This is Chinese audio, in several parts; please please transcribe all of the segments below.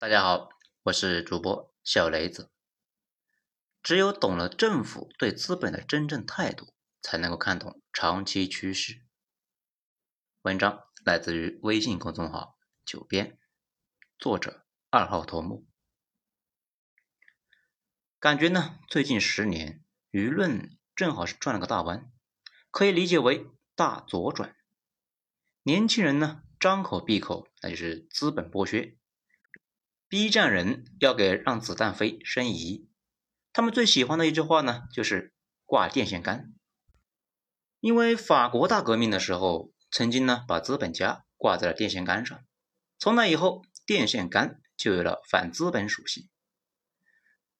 大家好，我是主播小雷子。只有懂了政府对资本的真正态度，才能够看懂长期趋势。文章来自于微信公众号“九编”，作者二号头目。感觉呢，最近十年舆论正好是转了个大弯，可以理解为大左转。年轻人呢，张口闭口那就是资本剥削。B 站人要给让子弹飞申遗，他们最喜欢的一句话呢，就是挂电线杆。因为法国大革命的时候，曾经呢把资本家挂在了电线杆上，从那以后，电线杆就有了反资本属性。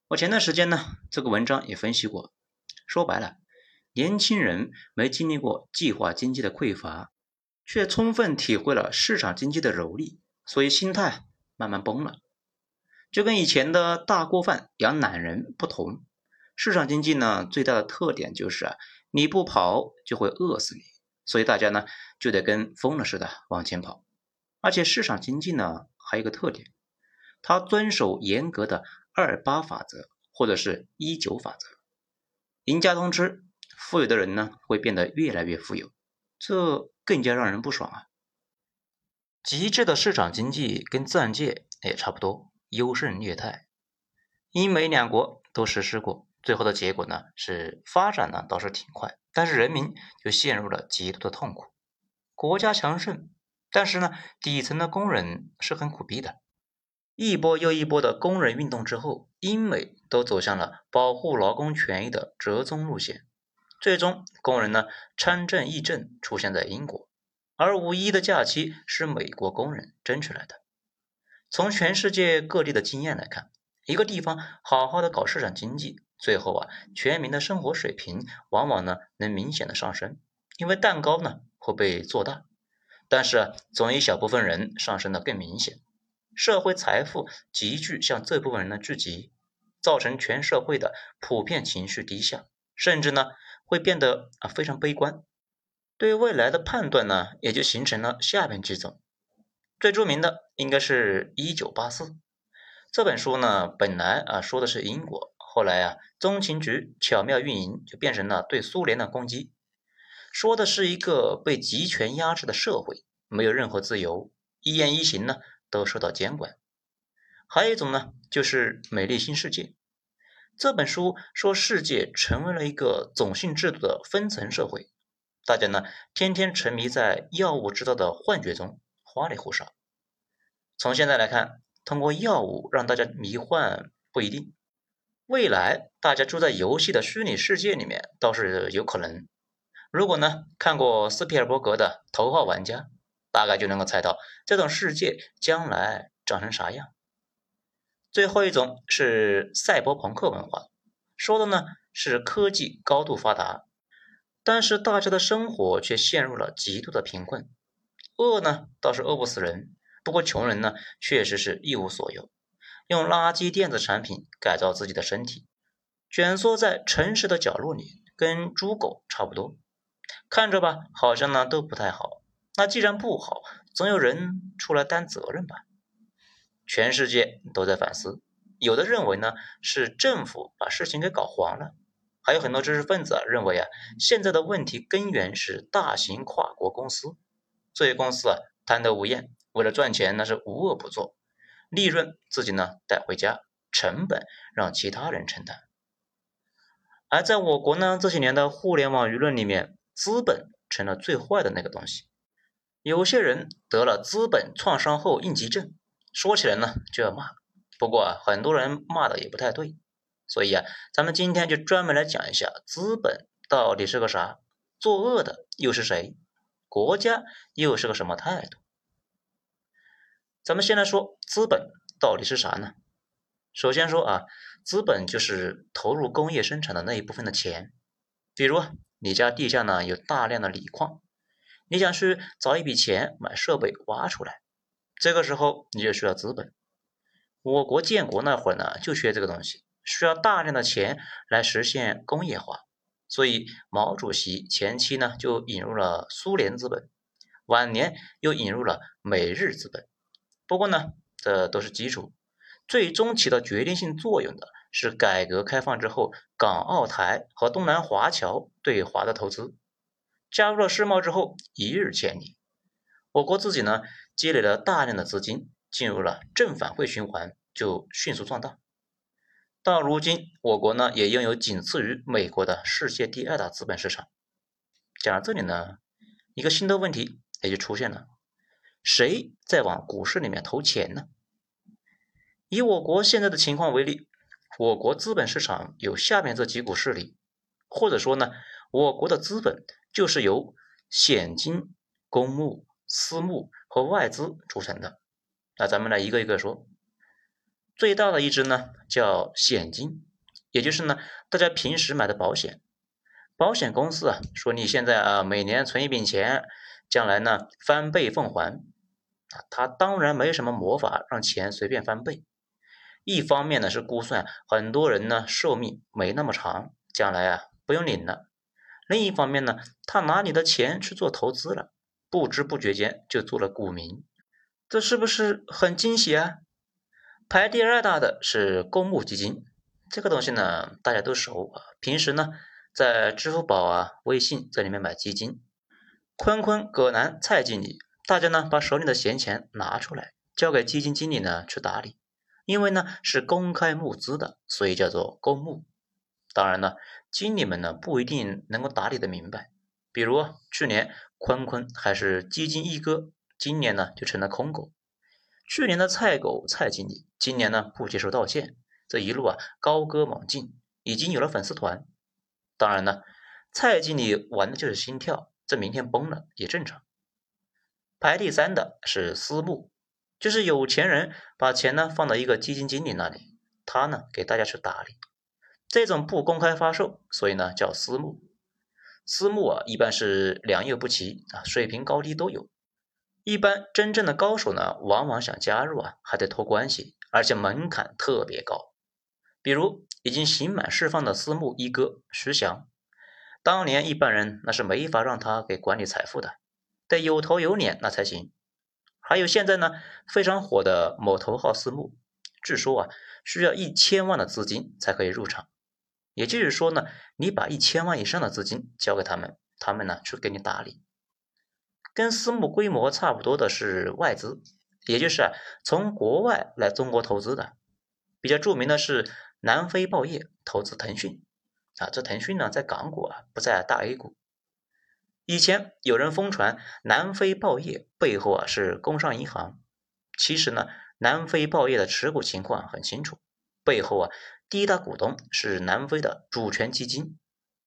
我前段时间呢，这个文章也分析过，说白了，年轻人没经历过计划经济的匮乏，却充分体会了市场经济的蹂躏，所以心态慢慢崩了。就跟以前的大锅饭养懒人不同，市场经济呢最大的特点就是啊，你不跑就会饿死你，所以大家呢就得跟疯了似的往前跑。而且市场经济呢还有个特点，它遵守严格的二八法则或者是一九法则，赢家通吃，富有的人呢会变得越来越富有，这更加让人不爽啊。极致的市场经济跟自然界也差不多。优胜劣汰，英美两国都实施过，最后的结果呢是发展呢倒是挺快，但是人民就陷入了极度的痛苦。国家强盛，但是呢底层的工人是很苦逼的。一波又一波的工人运动之后，英美都走向了保护劳工权益的折中路线，最终工人呢参政议政出现在英国，而五一的假期是美国工人争取来的。从全世界各地的经验来看，一个地方好好的搞市场经济，最后啊，全民的生活水平往往呢能明显的上升，因为蛋糕呢会被做大，但是，总有一小部分人上升的更明显，社会财富急剧向这部分人的聚集，造成全社会的普遍情绪低下，甚至呢会变得啊非常悲观，对未来的判断呢也就形成了下面几种。最著名的应该是一九八四这本书呢，本来啊说的是英国，后来啊中情局巧妙运营，就变成了对苏联的攻击，说的是一个被集权压制的社会，没有任何自由，一言一行呢都受到监管。还有一种呢，就是美丽新世界这本书说世界成为了一个种姓制度的分层社会，大家呢天天沉迷在药物制造的幻觉中。花里胡哨。从现在来看，通过药物让大家迷幻不一定。未来大家住在游戏的虚拟世界里面倒是有可能。如果呢看过斯皮尔伯格的《头号玩家》，大概就能够猜到这种世界将来长成啥样。最后一种是赛博朋克文化，说的呢是科技高度发达，但是大家的生活却陷入了极度的贫困。饿呢倒是饿不死人，不过穷人呢确实是一无所有，用垃圾电子产品改造自己的身体，蜷缩在城市的角落里，跟猪狗差不多，看着吧好像呢都不太好。那既然不好，总有人出来担责任吧？全世界都在反思，有的认为呢是政府把事情给搞黄了，还有很多知识分子啊认为啊现在的问题根源是大型跨国公司。这些公司啊，贪得无厌，为了赚钱那是无恶不作，利润自己呢带回家，成本让其他人承担。而在我国呢，这些年的互联网舆论里面，资本成了最坏的那个东西。有些人得了资本创伤后应激症，说起来呢就要骂。不过啊，很多人骂的也不太对，所以啊，咱们今天就专门来讲一下资本到底是个啥，作恶的又是谁。国家又是个什么态度？咱们先来说资本到底是啥呢？首先说啊，资本就是投入工业生产的那一部分的钱。比如你家地下呢有大量的锂矿，你想去找一笔钱买设备挖出来，这个时候你就需要资本。我国建国那会儿呢就缺这个东西，需要大量的钱来实现工业化。所以毛主席前期呢就引入了苏联资本，晚年又引入了美日资本。不过呢，这都是基础，最终起到决定性作用的是改革开放之后港澳台和东南华侨对华的投资。加入了世贸之后，一日千里，我国自己呢积累了大量的资金，进入了正反馈循环，就迅速壮大。到如今，我国呢也拥有仅次于美国的世界第二大资本市场。讲到这里呢，一个新的问题也就出现了：谁在往股市里面投钱呢？以我国现在的情况为例，我国资本市场有下面这几股势力，或者说呢，我国的资本。就是由险金、公募、私募和外资组成的。那咱们来一个一个说。最大的一支呢叫险金，也就是呢大家平时买的保险。保险公司啊说你现在啊每年存一笔钱，将来呢翻倍奉还。啊，他当然没什么魔法让钱随便翻倍。一方面呢是估算很多人呢寿命没那么长，将来啊不用领了。另一方面呢，他拿你的钱去做投资了，不知不觉间就做了股民，这是不是很惊喜啊？排第二大的是公募基金，这个东西呢大家都熟啊，平时呢在支付宝啊、微信这里面买基金，坤坤、葛南、蔡经理，大家呢把手里的闲钱拿出来，交给基金经理呢去打理，因为呢是公开募资的，所以叫做公募。当然了，经理们呢不一定能够打理的明白。比如去年坤坤还是基金一哥，今年呢就成了空狗。去年的菜狗蔡经理，今年呢不接受道歉，这一路啊高歌猛进，已经有了粉丝团。当然呢，蔡经理玩的就是心跳，这明天崩了也正常。排第三的是私募，就是有钱人把钱呢放到一个基金经理那里，他呢给大家去打理。这种不公开发售，所以呢叫私募。私募啊，一般是良莠不齐啊，水平高低都有。一般真正的高手呢，往往想加入啊，还得托关系，而且门槛特别高。比如已经刑满释放的私募一哥徐翔，当年一般人那是没法让他给管理财富的，得有头有脸那才行。还有现在呢非常火的某头号私募，据说啊需要一千万的资金才可以入场。也就是说呢，你把一千万以上的资金交给他们，他们呢去给你打理。跟私募规模差不多的是外资，也就是啊从国外来中国投资的。比较著名的是南非报业投资腾讯啊，这腾讯呢在港股啊不在大 A 股。以前有人疯传南非报业背后啊是工商银行，其实呢南非报业的持股情况很清楚，背后啊。第一大股东是南非的主权基金，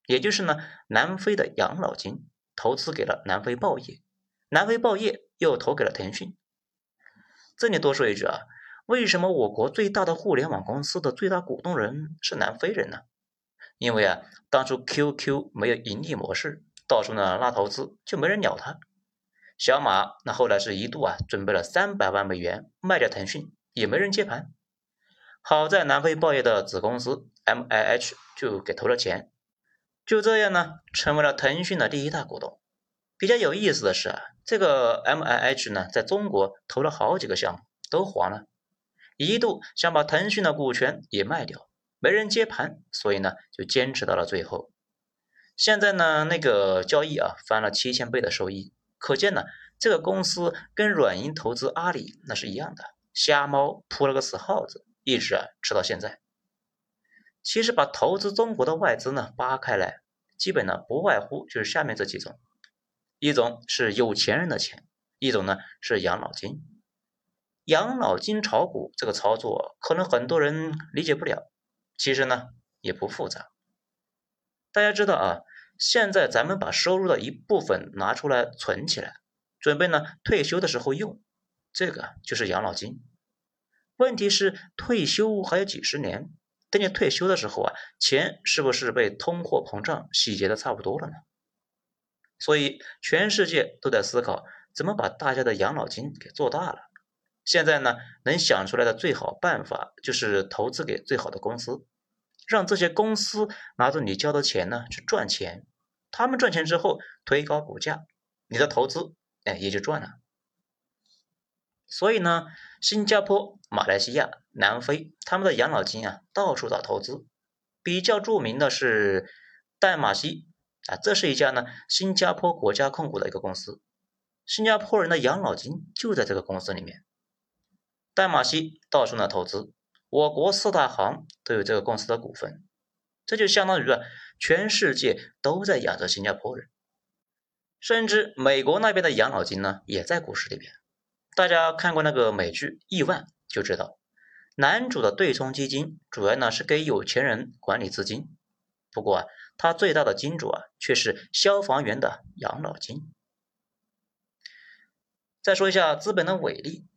也就是呢南非的养老金投资给了南非报业，南非报业又投给了腾讯。这里多说一句啊，为什么我国最大的互联网公司的最大股东人是南非人呢？因为啊当初 QQ 没有盈利模式，到处呢拉投资就没人鸟他。小马那后来是一度啊准备了三百万美元卖掉腾讯，也没人接盘。好在南非报业的子公司 MIH 就给投了钱，就这样呢，成为了腾讯的第一大股东。比较有意思的是啊，这个 MIH 呢，在中国投了好几个项目，都黄了，一度想把腾讯的股权也卖掉，没人接盘，所以呢，就坚持到了最后。现在呢，那个交易啊，翻了七千倍的收益，可见呢，这个公司跟软银投资阿里那是一样的，瞎猫扑了个死耗子。一直啊吃到现在。其实把投资中国的外资呢扒开来，基本呢不外乎就是下面这几种：一种是有钱人的钱，一种呢是养老金。养老金炒股这个操作，可能很多人理解不了。其实呢也不复杂。大家知道啊，现在咱们把收入的一部分拿出来存起来，准备呢退休的时候用，这个就是养老金。问题是退休还有几十年，等你退休的时候啊，钱是不是被通货膨胀洗劫的差不多了呢？所以全世界都在思考怎么把大家的养老金给做大了。现在呢，能想出来的最好办法就是投资给最好的公司，让这些公司拿着你交的钱呢去赚钱，他们赚钱之后推高股价，你的投资哎也就赚了。所以呢，新加坡、马来西亚、南非，他们的养老金啊，到处找投资。比较著名的是淡马锡啊，这是一家呢新加坡国家控股的一个公司，新加坡人的养老金就在这个公司里面。淡马锡到处呢投资，我国四大行都有这个公司的股份，这就相当于啊，全世界都在养着新加坡人。甚至美国那边的养老金呢，也在股市里边。大家看过那个美剧《亿万》，就知道男主的对冲基金主要呢是给有钱人管理资金，不过啊，他最大的金主啊却是消防员的养老金。再说一下资本的伟力，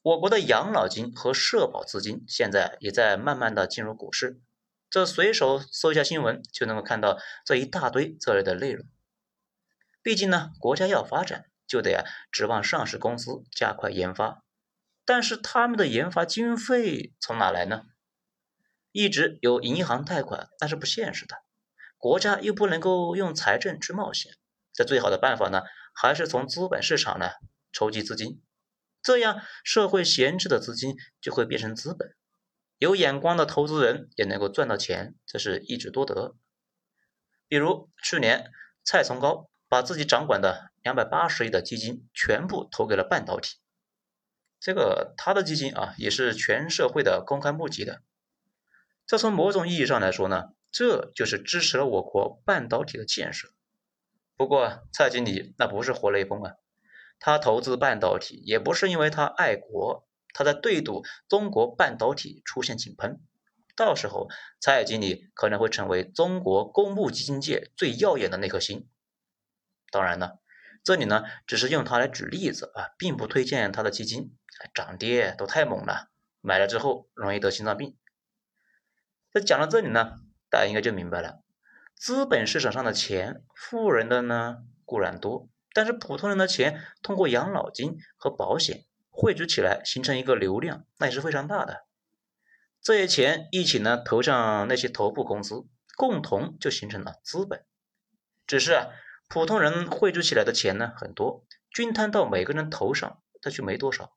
我国的养老金和社保资金现在也在慢慢的进入股市，这随手搜一下新闻就能够看到这一大堆这类的内容。毕竟呢，国家要发展，就得啊指望上市公司加快研发。但是他们的研发经费从哪来呢？一直有银行贷款，那是不现实的。国家又不能够用财政去冒险，这最好的办法呢，还是从资本市场呢筹集资金。这样社会闲置的资金就会变成资本，有眼光的投资人也能够赚到钱，这是一举多得。比如去年蔡崇高。把自己掌管的两百八十亿的基金全部投给了半导体，这个他的基金啊也是全社会的公开募集的。这从某种意义上来说呢，这就是支持了我国半导体的建设。不过蔡经理那不是活雷锋啊，他投资半导体也不是因为他爱国，他在对赌中国半导体出现井喷，到时候蔡经理可能会成为中国公募基金界最耀眼的那颗星。当然呢，这里呢只是用它来举例子啊，并不推荐它的基金，涨跌都太猛了，买了之后容易得心脏病。那讲到这里呢，大家应该就明白了，资本市场上的钱，富人的呢固然多，但是普通人的钱通过养老金和保险汇聚起来，形成一个流量，那也是非常大的。这些钱一起呢投向那些头部公司，共同就形成了资本，只是啊。普通人汇聚起来的钱呢很多，均摊到每个人头上，他却没多少。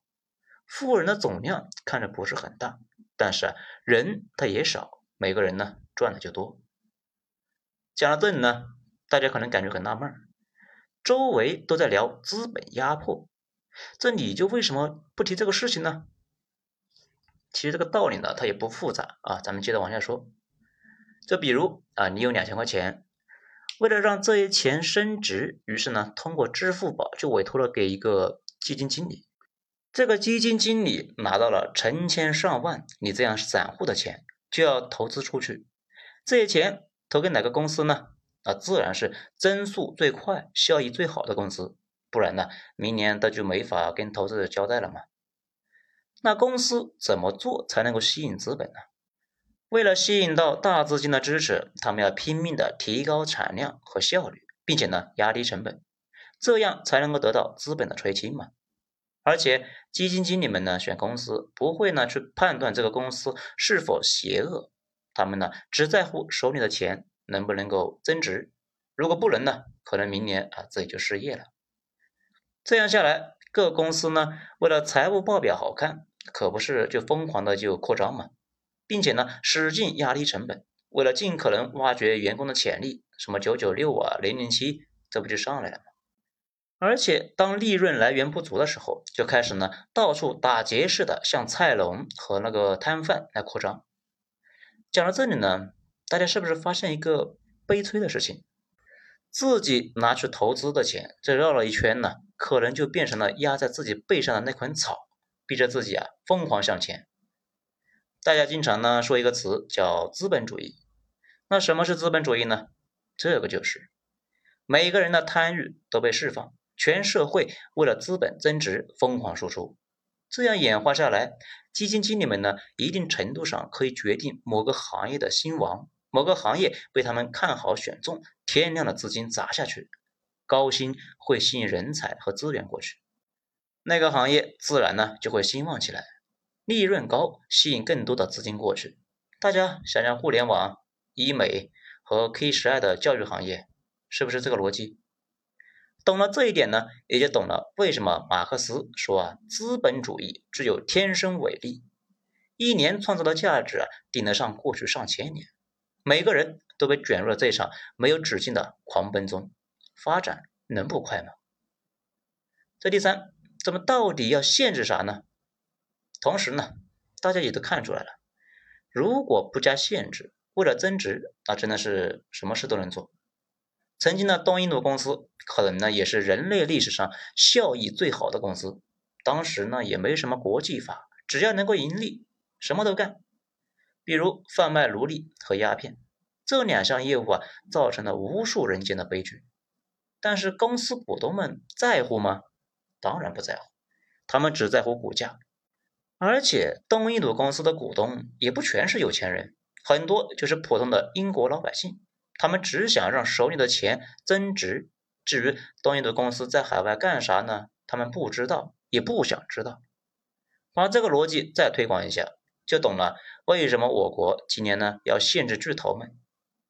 富人的总量看着不是很大，但是啊，人他也少，每个人呢赚的就多。讲到这里呢，大家可能感觉很纳闷，周围都在聊资本压迫，这你就为什么不提这个事情呢？其实这个道理呢，它也不复杂啊，咱们接着往下说。就比如啊，你有两千块钱。为了让这些钱升值，于是呢，通过支付宝就委托了给一个基金经理。这个基金经理拿到了成千上万你这样散户的钱，就要投资出去。这些钱投给哪个公司呢？啊，自然是增速最快、效益最好的公司。不然呢，明年他就没法跟投资者交代了嘛。那公司怎么做才能够吸引资本呢？为了吸引到大资金的支持，他们要拼命的提高产量和效率，并且呢压低成本，这样才能够得到资本的垂青嘛。而且基金经理们呢选公司不会呢去判断这个公司是否邪恶，他们呢只在乎手里的钱能不能够增值。如果不能呢，可能明年啊自己就失业了。这样下来，各公司呢为了财务报表好看，可不是就疯狂的就扩张嘛。并且呢，使劲压低成本，为了尽可能挖掘员工的潜力，什么九九六啊、零零七，这不就上来了吗？而且当利润来源不足的时候，就开始呢到处打劫似的向菜农和那个摊贩来扩张。讲到这里呢，大家是不是发现一个悲催的事情？自己拿去投资的钱，这绕了一圈呢，可能就变成了压在自己背上的那捆草，逼着自己啊疯狂向前。大家经常呢说一个词叫资本主义，那什么是资本主义呢？这个就是每个人的贪欲都被释放，全社会为了资本增值疯狂输出，这样演化下来，基金经理们呢一定程度上可以决定某个行业的兴亡，某个行业被他们看好选中，天量的资金砸下去，高薪会吸引人才和资源过去，那个行业自然呢就会兴旺起来。利润高，吸引更多的资金过去。大家想想，互联网、医美和 K 十二的教育行业，是不是这个逻辑？懂了这一点呢，也就懂了为什么马克思说啊，资本主义只有天生伟力，一年创造的价值啊，顶得上过去上千年。每个人都被卷入了这场没有止境的狂奔中，发展能不快吗？这第三，咱们到底要限制啥呢？同时呢，大家也都看出来了，如果不加限制，为了增值，那真的是什么事都能做。曾经的东印度公司，可能呢也是人类历史上效益最好的公司。当时呢也没什么国际法，只要能够盈利，什么都干。比如贩卖奴隶和鸦片这两项业务啊，造成了无数人间的悲剧。但是公司股东们在乎吗？当然不在乎，他们只在乎股价。而且东印度公司的股东也不全是有钱人，很多就是普通的英国老百姓。他们只想让手里的钱增值，至于东印度公司在海外干啥呢？他们不知道，也不想知道。把这个逻辑再推广一下，就懂了为什么我国今年呢要限制巨头们。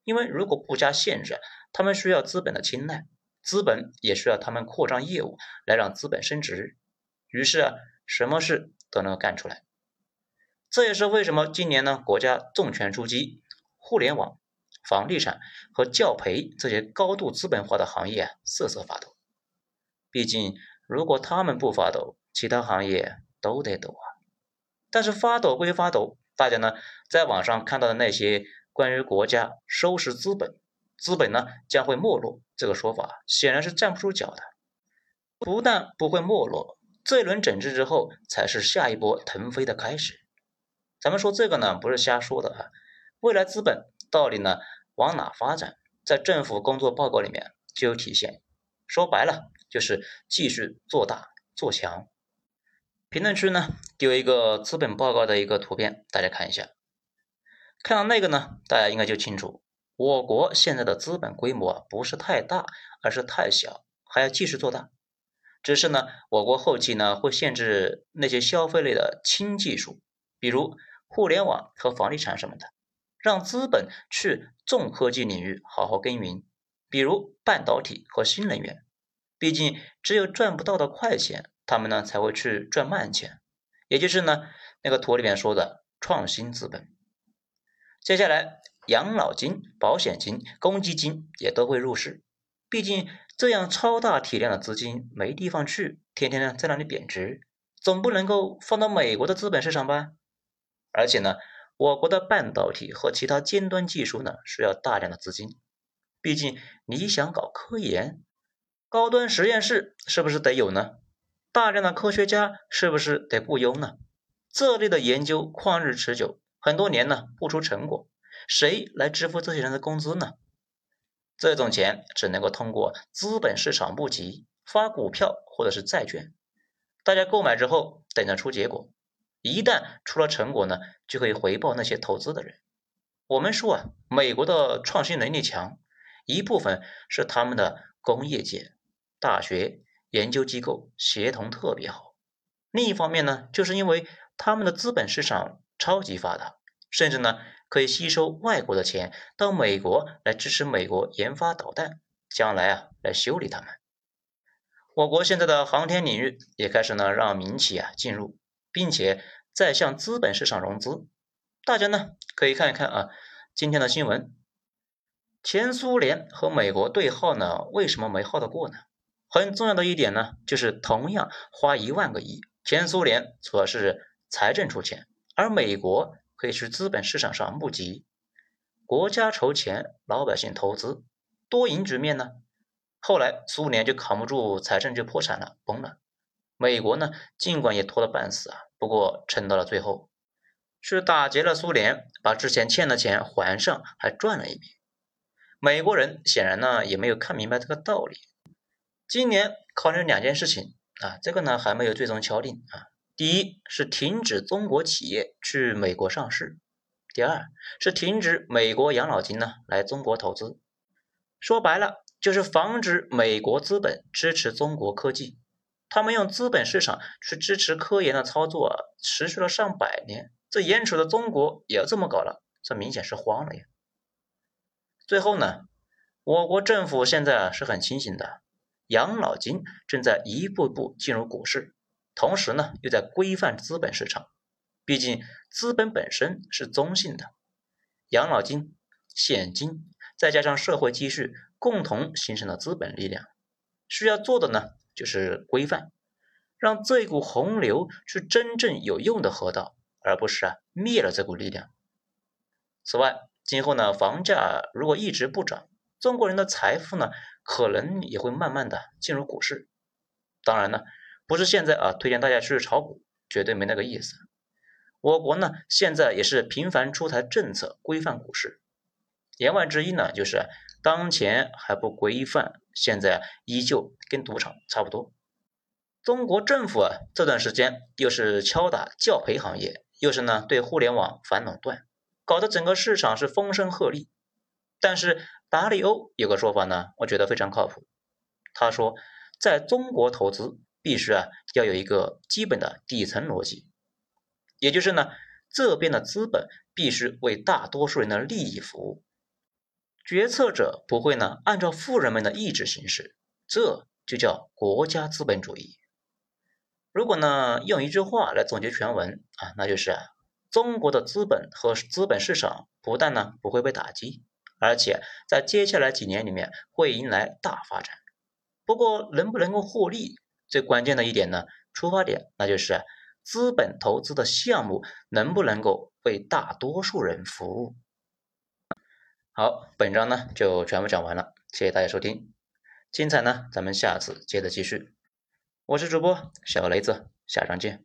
因为如果不加限制，他们需要资本的青睐，资本也需要他们扩张业务来让资本升值，于是啊，什么事都能干出来。这也是为什么今年呢国家重拳出击互联网。房地产和教培这些高度资本化的行业瑟瑟发抖。毕竟，如果他们不发抖，其他行业都得抖啊。但是发抖归发抖，大家呢在网上看到的那些关于国家收拾资本、资本呢将会没落这个说法，显然是站不住脚的。不但不会没落，这一轮整治之后，才是下一波腾飞的开始。咱们说这个呢，不是瞎说的啊。未来资本到底呢？往哪发展，在政府工作报告里面就有体现。说白了，就是继续做大做强。评论区呢丢一个资本报告的一个图片，大家看一下。看到那个呢，大家应该就清楚，我国现在的资本规模不是太大，而是太小，还要继续做大。只是呢，我国后期呢会限制那些消费类的轻技术，比如互联网和房地产什么的。让资本去重科技领域好好耕耘，比如半导体和新能源。毕竟只有赚不到的快钱，他们呢才会去赚慢钱，也就是呢那个图里面说的创新资本。接下来，养老金、保险金、公积金也都会入市。毕竟这样超大体量的资金没地方去，天天呢在那里贬值，总不能够放到美国的资本市场吧？而且呢。我国的半导体和其他尖端技术呢，需要大量的资金。毕竟你想搞科研，高端实验室是不是得有呢？大量的科学家是不是得雇佣呢？这类的研究旷日持久，很多年呢不出成果，谁来支付这些人的工资呢？这种钱只能够通过资本市场募集，发股票或者是债券，大家购买之后等着出结果。一旦出了成果呢，就可以回报那些投资的人。我们说啊，美国的创新能力强，一部分是他们的工业界、大学、研究机构协同特别好；另一方面呢，就是因为他们的资本市场超级发达，甚至呢可以吸收外国的钱到美国来支持美国研发导弹，将来啊来修理他们。我国现在的航天领域也开始呢让民企啊进入。并且在向资本市场融资，大家呢可以看一看啊，今天的新闻，前苏联和美国对号呢，为什么没耗得过呢？很重要的一点呢，就是同样花一万个亿，前苏联主要是财政出钱，而美国可以去资本市场上募集，国家筹钱，老百姓投资，多赢局面呢。后来苏联就扛不住财政就破产了，崩了。美国呢，尽管也拖得半死啊，不过撑到了最后，是打劫了苏联，把之前欠的钱还上，还赚了一笔。美国人显然呢，也没有看明白这个道理。今年考虑两件事情啊，这个呢还没有最终敲定啊。第一是停止中国企业去美国上市，第二是停止美国养老金呢来中国投资。说白了，就是防止美国资本支持中国科技。他们用资本市场去支持科研的操作，持续了上百年。这眼瞅着中国也要这么搞了，这明显是慌了呀。最后呢，我国政府现在是很清醒的，养老金正在一步步进入股市，同时呢又在规范资本市场。毕竟资本本身是中性的，养老金、现金再加上社会积蓄共同形成了资本力量。需要做的呢就是规范，让这股洪流去真正有用的河道，而不是啊灭了这股力量。此外，今后呢房价如果一直不涨，中国人的财富呢可能也会慢慢的进入股市。当然呢，不是现在啊推荐大家去炒股，绝对没那个意思。我国呢，现在也是频繁出台政策规范股市，言外之意呢，就是当前还不规范，现在依旧跟赌场差不多。中国政府啊，这段时间又是敲打教培行业，又是呢对互联网反垄断，搞得整个市场是风声鹤唳。但是达利欧有个说法呢，我觉得非常靠谱。他说，在中国投资必须啊要有一个基本的底层逻辑。也就是呢，这边的资本必须为大多数人的利益服务，决策者不会呢按照富人们的意志行事，这就叫国家资本主义。如果呢用一句话来总结全文啊，那就是啊，中国的资本和资本市场不但呢不会被打击，而且在接下来几年里面会迎来大发展。不过能不能够获利，最关键的一点呢，出发点那就是。资本投资的项目能不能够为大多数人服务？好，本章呢就全部讲完了，谢谢大家收听，精彩呢咱们下次接着继续。我是主播小雷子，下章见。